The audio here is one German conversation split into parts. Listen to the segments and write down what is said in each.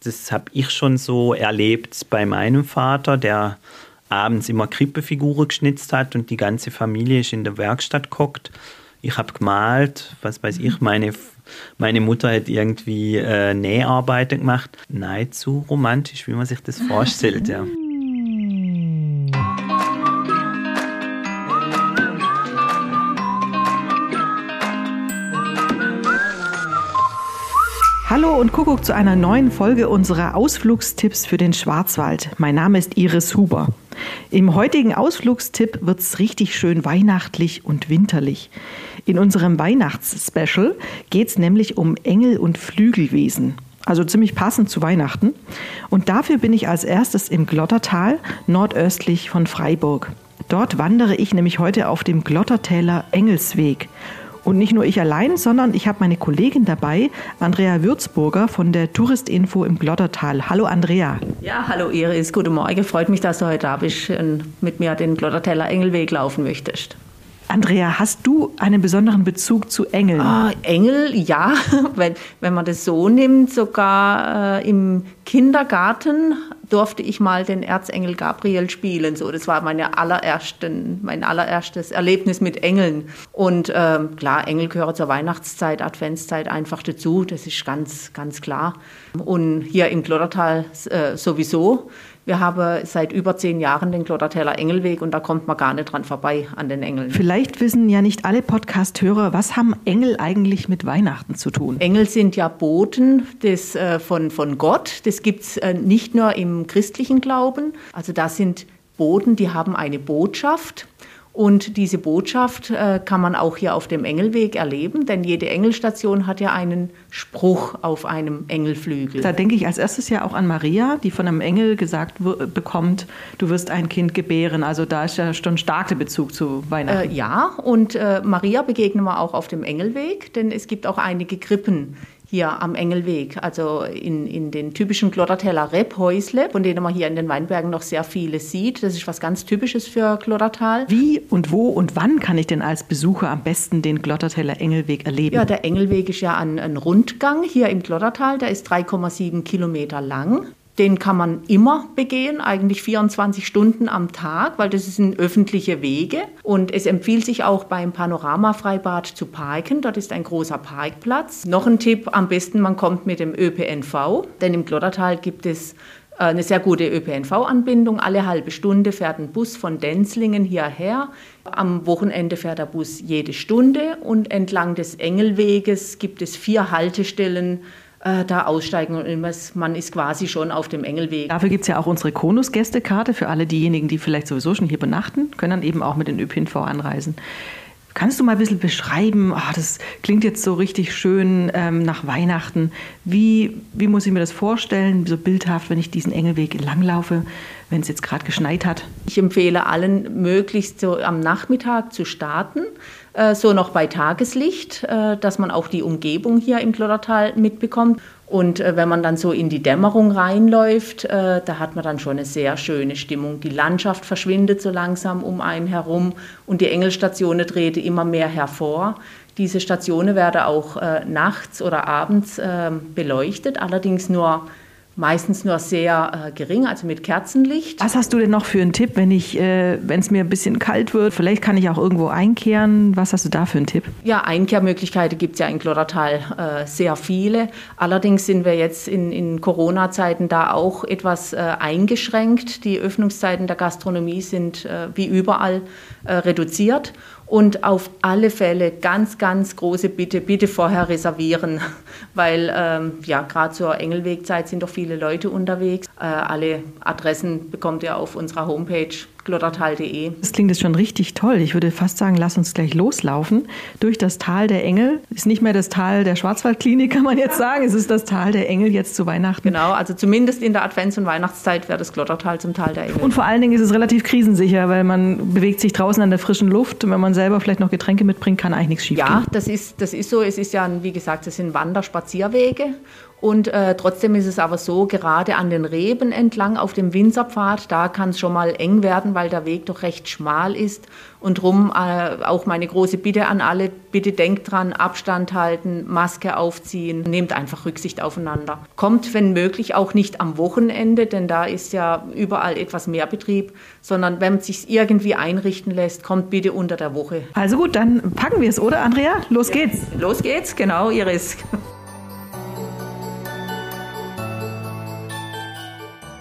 Das habe ich schon so erlebt bei meinem Vater, der abends immer Krippefiguren geschnitzt hat und die ganze Familie ist in der Werkstatt gehockt. Ich habe gemalt, was weiß ich, meine, meine Mutter hat irgendwie äh, Näharbeiten gemacht. Nahezu romantisch, wie man sich das vorstellt, ja. Hallo und Kuckuck zu einer neuen Folge unserer Ausflugstipps für den Schwarzwald. Mein Name ist Iris Huber. Im heutigen Ausflugstipp wird es richtig schön weihnachtlich und winterlich. In unserem Weihnachtsspecial geht es nämlich um Engel und Flügelwesen. Also ziemlich passend zu Weihnachten. Und dafür bin ich als erstes im Glottertal, nordöstlich von Freiburg. Dort wandere ich nämlich heute auf dem Glottertäler Engelsweg. Und nicht nur ich allein, sondern ich habe meine Kollegin dabei, Andrea Würzburger von der Touristinfo im Glottertal. Hallo Andrea. Ja, hallo Iris, guten Morgen. Freut mich, dass du heute da bist und mit mir den Glottertaler Engelweg laufen möchtest. Andrea, hast du einen besonderen Bezug zu Engeln? Oh, Engel, ja, wenn, wenn man das so nimmt, sogar äh, im Kindergarten durfte ich mal den Erzengel Gabriel spielen. So, das war meine allerersten, mein allererstes Erlebnis mit Engeln. Und ähm, klar, Engel gehören zur Weihnachtszeit, Adventszeit einfach dazu. Das ist ganz, ganz klar. Und hier im Klottertal äh, sowieso. Wir haben seit über zehn Jahren den Klottertäler Engelweg und da kommt man gar nicht dran vorbei an den Engeln. Vielleicht wissen ja nicht alle Podcast-Hörer, was haben Engel eigentlich mit Weihnachten zu tun? Engel sind ja Boten des, äh, von, von Gott. Das gibt es äh, nicht nur im christlichen Glauben. Also da sind Boten, die haben eine Botschaft. Und diese Botschaft äh, kann man auch hier auf dem Engelweg erleben, denn jede Engelstation hat ja einen Spruch auf einem Engelflügel. Da denke ich als erstes ja auch an Maria, die von einem Engel gesagt bekommt, du wirst ein Kind gebären. Also da ist ja schon stark der Bezug zu Weihnachten. Äh, ja, und äh, Maria begegnen wir auch auf dem Engelweg, denn es gibt auch einige Krippen hier am Engelweg, also in, in den typischen Glottertaler Rebhäusle, von denen man hier in den Weinbergen noch sehr viele sieht. Das ist was ganz Typisches für Glottertal. Wie und wo und wann kann ich denn als Besucher am besten den Glottertaler Engelweg erleben? Ja, der Engelweg ist ja ein, ein Rundgang hier im Glottertal, der ist 3,7 Kilometer lang. Den kann man immer begehen, eigentlich 24 Stunden am Tag, weil das sind öffentliche Wege. Und es empfiehlt sich auch beim Panoramafreibad zu parken. Dort ist ein großer Parkplatz. Noch ein Tipp, am besten man kommt mit dem ÖPNV, denn im Glottertal gibt es äh, eine sehr gute ÖPNV-Anbindung. Alle halbe Stunde fährt ein Bus von Denzlingen hierher. Am Wochenende fährt der Bus jede Stunde und entlang des Engelweges gibt es vier Haltestellen äh, da aussteigen und man ist quasi schon auf dem Engelweg. Dafür gibt es ja auch unsere Konus-Gästekarte für alle diejenigen, die vielleicht sowieso schon hier benachten, können dann eben auch mit den ÖPNV anreisen. Kannst du mal ein bisschen beschreiben, oh, das klingt jetzt so richtig schön ähm, nach Weihnachten. Wie, wie muss ich mir das vorstellen, so bildhaft, wenn ich diesen Engelweg langlaufe, wenn es jetzt gerade geschneit hat? Ich empfehle allen, möglichst so am Nachmittag zu starten äh, so noch bei Tageslicht, äh, dass man auch die Umgebung hier im Klottertal mitbekommt. Und äh, wenn man dann so in die Dämmerung reinläuft, da hat man dann schon eine sehr schöne Stimmung. Die Landschaft verschwindet so langsam um einen herum und die Engelsstationen treten immer mehr hervor. Diese Stationen werden auch nachts oder abends beleuchtet, allerdings nur meistens nur sehr äh, gering, also mit Kerzenlicht. Was hast du denn noch für einen Tipp, wenn ich, äh, wenn es mir ein bisschen kalt wird? Vielleicht kann ich auch irgendwo einkehren. Was hast du da für einen Tipp? Ja, Einkehrmöglichkeiten gibt es ja in Klottertal äh, sehr viele. Allerdings sind wir jetzt in, in Corona-Zeiten da auch etwas äh, eingeschränkt. Die Öffnungszeiten der Gastronomie sind äh, wie überall äh, reduziert. Und auf alle Fälle ganz, ganz große Bitte, bitte vorher reservieren, weil ähm, ja, gerade zur Engelwegzeit sind doch viele Leute unterwegs. Äh, alle Adressen bekommt ihr auf unserer Homepage glottertal.de. Das klingt jetzt schon richtig toll. Ich würde fast sagen, lass uns gleich loslaufen. Durch das Tal der Engel. Ist nicht mehr das Tal der Schwarzwaldklinik, kann man jetzt sagen. Es ist das Tal der Engel jetzt zu Weihnachten. Genau, also zumindest in der Advents- und Weihnachtszeit wäre das Glottertal zum Tal der Engel. Und vor allen Dingen ist es relativ krisensicher, weil man bewegt sich draußen an der frischen Luft. Und wenn man selber vielleicht noch Getränke mitbringt, kann eigentlich nichts schief Ja, das ist, das ist so. Es ist ja, wie gesagt, es sind Wanderspazierwege Und äh, trotzdem ist es aber so, gerade an den Reben entlang auf dem Winzerpfad, da kann es schon mal eng werden, weil der Weg doch recht schmal ist. Und drum äh, auch meine große Bitte an alle, bitte denkt dran, Abstand halten, Maske aufziehen, nehmt einfach Rücksicht aufeinander. Kommt, wenn möglich, auch nicht am Wochenende, denn da ist ja überall etwas mehr Betrieb, sondern wenn es sich irgendwie einrichten lässt, kommt bitte unter der Woche. Also gut, dann packen wir es, oder Andrea? Los geht's. Los geht's, genau, Iris.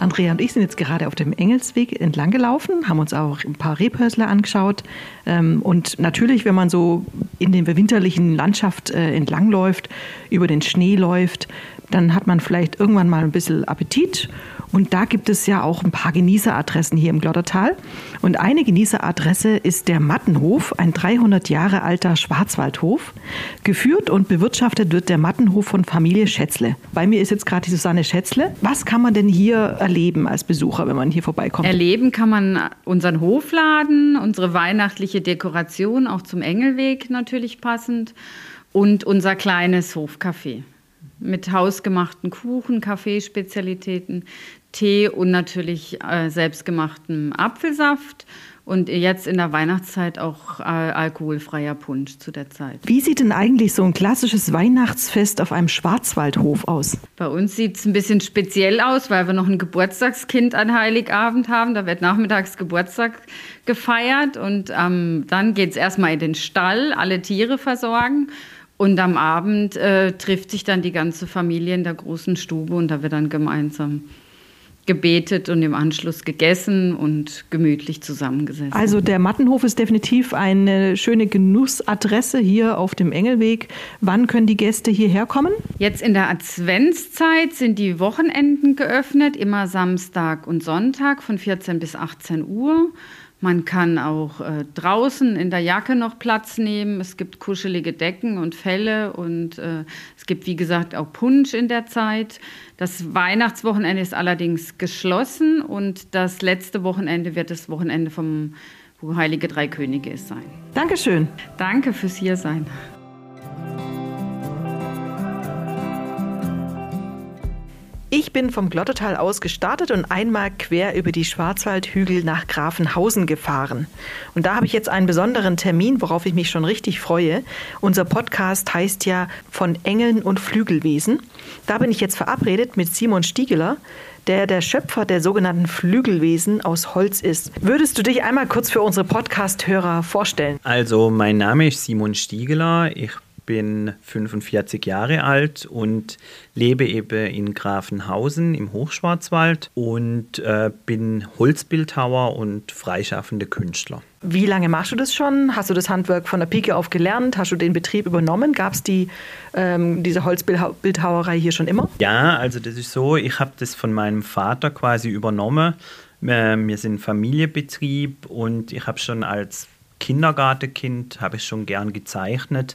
Andrea und ich sind jetzt gerade auf dem Engelsweg entlang gelaufen, haben uns auch ein paar Rebhösler angeschaut. Ähm, und natürlich, wenn man so in der winterlichen Landschaft äh, entlangläuft, über den Schnee läuft, dann hat man vielleicht irgendwann mal ein bisschen Appetit. Und da gibt es ja auch ein paar Genießeradressen hier im Glottertal. Und eine Genießeradresse ist der Mattenhof, ein 300 Jahre alter Schwarzwaldhof. Geführt und bewirtschaftet wird der Mattenhof von Familie Schätzle. Bei mir ist jetzt gerade die Susanne Schätzle. Was kann man denn hier erleben als Besucher, wenn man hier vorbeikommt? Erleben kann man unseren Hofladen, unsere weihnachtliche Dekoration, auch zum Engelweg natürlich passend und unser kleines Hofcafé mit hausgemachten Kuchen, Kaffeespezialitäten, Tee und natürlich äh, selbstgemachtem Apfelsaft. Und jetzt in der Weihnachtszeit auch äh, alkoholfreier Punsch zu der Zeit. Wie sieht denn eigentlich so ein klassisches Weihnachtsfest auf einem Schwarzwaldhof aus? Bei uns sieht es ein bisschen speziell aus, weil wir noch ein Geburtstagskind an Heiligabend haben. Da wird nachmittags Geburtstag gefeiert und ähm, dann geht es erstmal in den Stall, alle Tiere versorgen. Und am Abend äh, trifft sich dann die ganze Familie in der großen Stube und da wird dann gemeinsam gebetet und im Anschluss gegessen und gemütlich zusammengesessen. Also der Mattenhof ist definitiv eine schöne Genussadresse hier auf dem Engelweg. Wann können die Gäste hierher kommen? Jetzt in der Adventszeit sind die Wochenenden geöffnet, immer Samstag und Sonntag von 14 bis 18 Uhr. Man kann auch äh, draußen in der Jacke noch Platz nehmen. Es gibt kuschelige Decken und Felle und äh, es gibt, wie gesagt, auch Punsch in der Zeit. Das Weihnachtswochenende ist allerdings geschlossen und das letzte Wochenende wird das Wochenende vom wo Heilige Drei Könige ist sein. Dankeschön. Danke fürs Hiersein. Ich bin vom Glottertal aus gestartet und einmal quer über die Schwarzwaldhügel nach Grafenhausen gefahren. Und da habe ich jetzt einen besonderen Termin, worauf ich mich schon richtig freue. Unser Podcast heißt ja von Engeln und Flügelwesen. Da bin ich jetzt verabredet mit Simon Stiegeler, der der Schöpfer der sogenannten Flügelwesen aus Holz ist. Würdest du dich einmal kurz für unsere Podcast-Hörer vorstellen? Also, mein Name ist Simon Stiegeler. Ich bin 45 Jahre alt und lebe eben in Grafenhausen im Hochschwarzwald und äh, bin Holzbildhauer und freischaffende Künstler. Wie lange machst du das schon? Hast du das Handwerk von der Pike auf gelernt? Hast du den Betrieb übernommen? Gab es die, ähm, diese Holzbildhauerei hier schon immer? Ja, also das ist so, ich habe das von meinem Vater quasi übernommen. Wir sind Familienbetrieb und ich habe schon als Kindergartenkind habe ich schon gern gezeichnet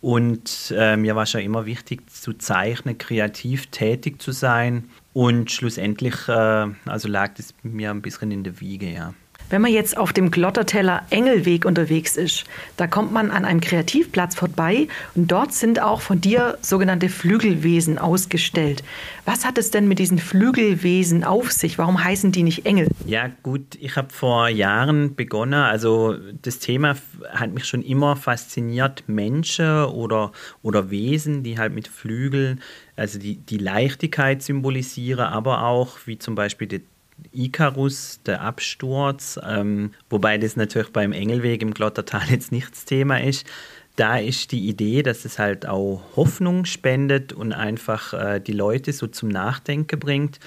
und äh, mir war schon immer wichtig zu zeichnen, kreativ tätig zu sein. Und schlussendlich äh, also lag das mir ein bisschen in der Wiege, ja. Wenn man jetzt auf dem Glotterteller Engelweg unterwegs ist, da kommt man an einem Kreativplatz vorbei und dort sind auch von dir sogenannte Flügelwesen ausgestellt. Was hat es denn mit diesen Flügelwesen auf sich? Warum heißen die nicht Engel? Ja gut, ich habe vor Jahren begonnen, also das Thema hat mich schon immer fasziniert, Menschen oder, oder Wesen, die halt mit Flügeln, also die, die Leichtigkeit symbolisieren, aber auch wie zum Beispiel die Icarus, der Absturz, ähm, wobei das natürlich beim Engelweg im Glottertal jetzt nicht das Thema ist. Da ist die Idee, dass es halt auch Hoffnung spendet und einfach äh, die Leute so zum Nachdenken bringt.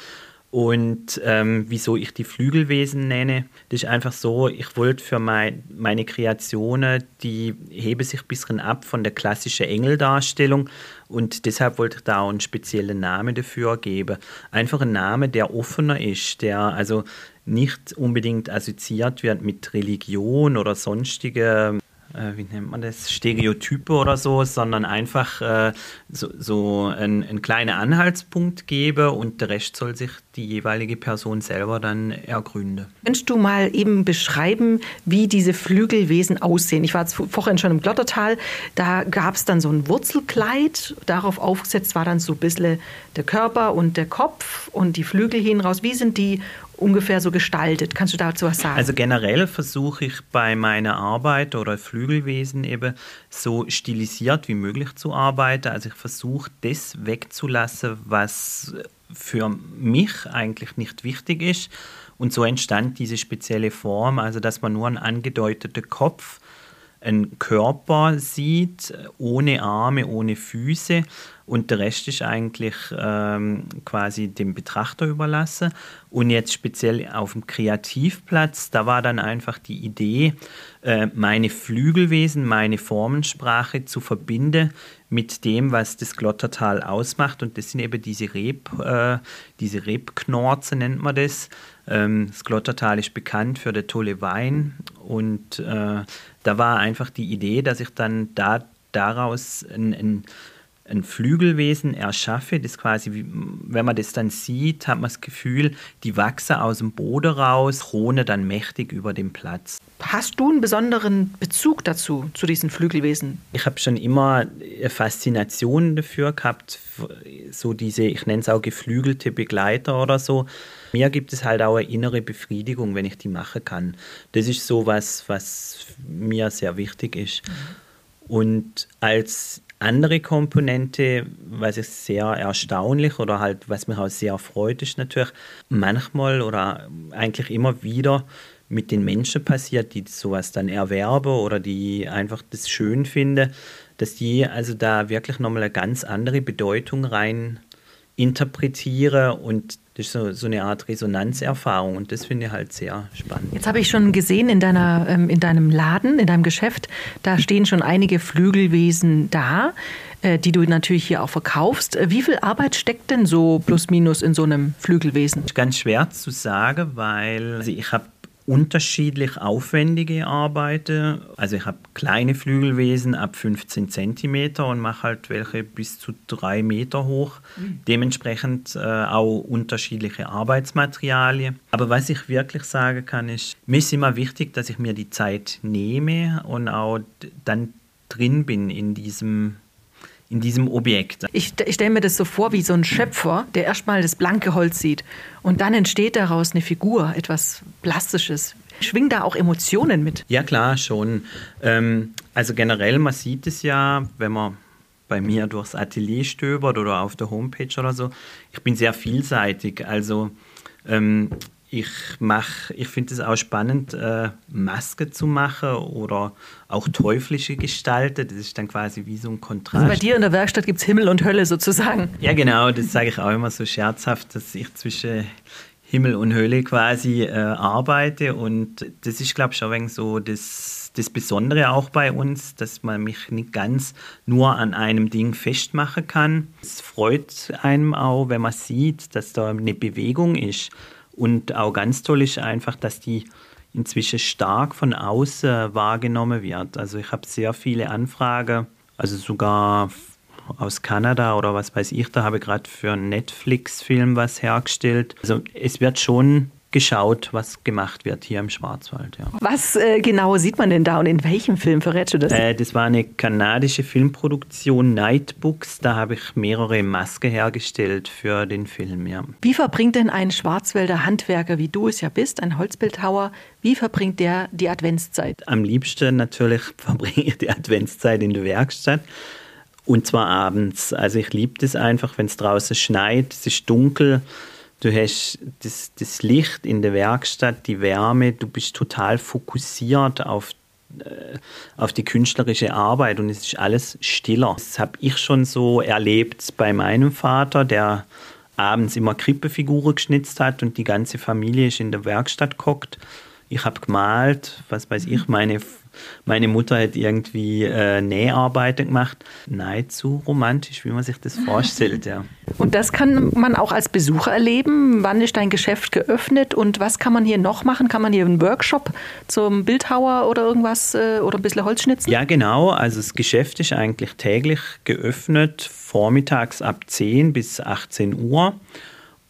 Und ähm, wieso ich die Flügelwesen nenne, das ist einfach so, ich wollte für mein, meine Kreationen, die hebe sich ein bisschen ab von der klassischen Engeldarstellung und deshalb wollte ich da auch einen speziellen Namen dafür geben. Einfach ein Name, der offener ist, der also nicht unbedingt assoziiert wird mit Religion oder sonstige äh, wie nennt man das, Stereotype oder so, sondern einfach äh, so, so einen, einen kleinen Anhaltspunkt gebe und der Rest soll sich die jeweilige Person selber dann ergründen. Könntest du mal eben beschreiben, wie diese Flügelwesen aussehen? Ich war vorhin schon im Glottertal, da gab es dann so ein Wurzelkleid, darauf aufgesetzt war dann so ein bisschen der Körper und der Kopf und die Flügel hin raus. Wie sind die ungefähr so gestaltet? Kannst du dazu was sagen? Also generell versuche ich bei meiner Arbeit oder Flügelwesen eben so stilisiert wie möglich zu arbeiten. Also ich versuche das wegzulassen, was für mich eigentlich nicht wichtig ist. Und so entstand diese spezielle Form, also dass man nur einen angedeuteten Kopf einen Körper sieht, ohne Arme, ohne Füße und der Rest ist eigentlich ähm, quasi dem Betrachter überlassen. Und jetzt speziell auf dem Kreativplatz, da war dann einfach die Idee, äh, meine Flügelwesen, meine Formensprache zu verbinden mit dem, was das Glottertal ausmacht. Und das sind eben diese Reb, äh, diese Rebknorze nennt man das. Ähm, das Glottertal ist bekannt für den tolle Wein und äh, da war einfach die Idee, dass ich dann da daraus ein, ein, ein Flügelwesen erschaffe, das quasi, wenn man das dann sieht, hat man das Gefühl, die wachsen aus dem Boden raus, rone dann mächtig über den Platz. Hast du einen besonderen Bezug dazu, zu diesen Flügelwesen? Ich habe schon immer eine Faszination dafür gehabt, so diese, ich nenne es auch geflügelte Begleiter oder so. Mir gibt es halt auch eine innere Befriedigung, wenn ich die machen kann. Das ist so was, was mir sehr wichtig ist. Mhm. Und als andere Komponente, was ich sehr erstaunlich oder halt, was mich auch sehr freut, ist natürlich manchmal oder eigentlich immer wieder mit den Menschen passiert, die sowas dann erwerben oder die einfach das schön finden, dass die also da wirklich nochmal eine ganz andere Bedeutung rein interpretieren und das ist so, so eine Art Resonanzerfahrung und das finde ich halt sehr spannend. Jetzt habe ich schon gesehen in, deiner, ähm, in deinem Laden, in deinem Geschäft, da stehen schon einige Flügelwesen da, äh, die du natürlich hier auch verkaufst. Äh, wie viel Arbeit steckt denn so plus minus in so einem Flügelwesen? Ganz schwer zu sagen, weil also ich habe unterschiedlich aufwendige Arbeiten. Also ich habe kleine Flügelwesen ab 15 cm und mache halt welche bis zu drei Meter hoch. Mhm. Dementsprechend äh, auch unterschiedliche Arbeitsmaterialien. Aber was ich wirklich sagen kann, ist, mir ist immer wichtig, dass ich mir die Zeit nehme und auch dann drin bin in diesem in diesem Objekt. Ich, ich stelle mir das so vor wie so ein Schöpfer, der erstmal das blanke Holz sieht und dann entsteht daraus eine Figur, etwas Plastisches. Schwingen da auch Emotionen mit? Ja, klar, schon. Ähm, also generell, man sieht es ja, wenn man bei mir durchs Atelier stöbert oder auf der Homepage oder so. Ich bin sehr vielseitig. Also ähm, ich mache, ich finde es auch spannend, äh, Maske zu machen oder auch teuflische Gestalten. Das ist dann quasi wie so ein Kontrast. Also bei dir in der Werkstatt gibt es Himmel und Hölle sozusagen. Ja, genau, das sage ich auch immer so scherzhaft, dass ich zwischen Himmel und Hölle quasi äh, arbeite. Und das ist, glaube ich, auch so das, das Besondere auch bei uns, dass man mich nicht ganz nur an einem Ding festmachen kann. Es freut einem auch, wenn man sieht, dass da eine Bewegung ist und auch ganz toll ist einfach, dass die inzwischen stark von außen wahrgenommen wird. Also ich habe sehr viele Anfragen, also sogar aus Kanada oder was weiß ich, da habe ich gerade für einen Netflix-Film was hergestellt. Also es wird schon geschaut, was gemacht wird hier im Schwarzwald. Ja. Was äh, genau sieht man denn da und in welchem Film verrätst du das? Äh, das war eine kanadische Filmproduktion Nightbooks. Da habe ich mehrere Masken hergestellt für den Film. Ja. Wie verbringt denn ein Schwarzwälder Handwerker, wie du es ja bist, ein Holzbildhauer, wie verbringt der die Adventszeit? Am liebsten natürlich verbringe ich die Adventszeit in der Werkstatt. Und zwar abends. Also ich liebe das einfach, wenn es draußen schneit, es ist dunkel Du hast das, das Licht in der Werkstatt, die Wärme, du bist total fokussiert auf äh, auf die künstlerische Arbeit und es ist alles stiller. Das habe ich schon so erlebt bei meinem Vater, der abends immer Krippefiguren geschnitzt hat und die ganze Familie ist in der Werkstatt gekocht. Ich habe gemalt, was weiß ich, meine meine Mutter hat irgendwie äh, Näharbeiten gemacht. Nahezu romantisch, wie man sich das vorstellt, ja. Und das kann man auch als Besucher erleben. Wann ist dein Geschäft geöffnet und was kann man hier noch machen? Kann man hier einen Workshop zum Bildhauer oder irgendwas äh, oder ein bisschen Holzschnitzen? Ja, genau. Also das Geschäft ist eigentlich täglich geöffnet, vormittags ab 10 bis 18 Uhr.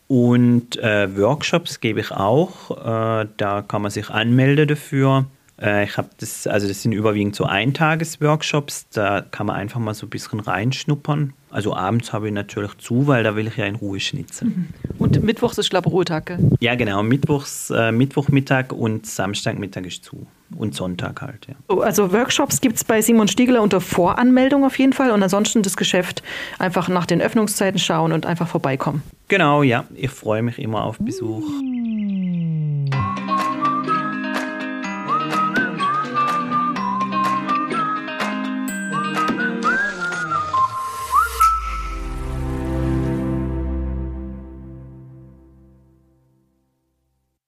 Und äh, Workshops gebe ich auch. Äh, da kann man sich anmelden dafür. Äh, ich habe das, also das sind überwiegend so Eintagesworkshops. Da kann man einfach mal so ein bisschen reinschnuppern. Also abends habe ich natürlich zu, weil da will ich ja in Ruhe schnitzen. Und Mittwochs ist, glaube ich, Ruhetag, gell? Ja, genau. Mittwochs, äh, Mittwochmittag und Samstagmittag ist zu. Und Sonntag halt, ja. Oh, also Workshops gibt es bei Simon Stiegler unter Voranmeldung auf jeden Fall und ansonsten das Geschäft einfach nach den Öffnungszeiten schauen und einfach vorbeikommen. Genau, ja. Ich freue mich immer auf Besuch.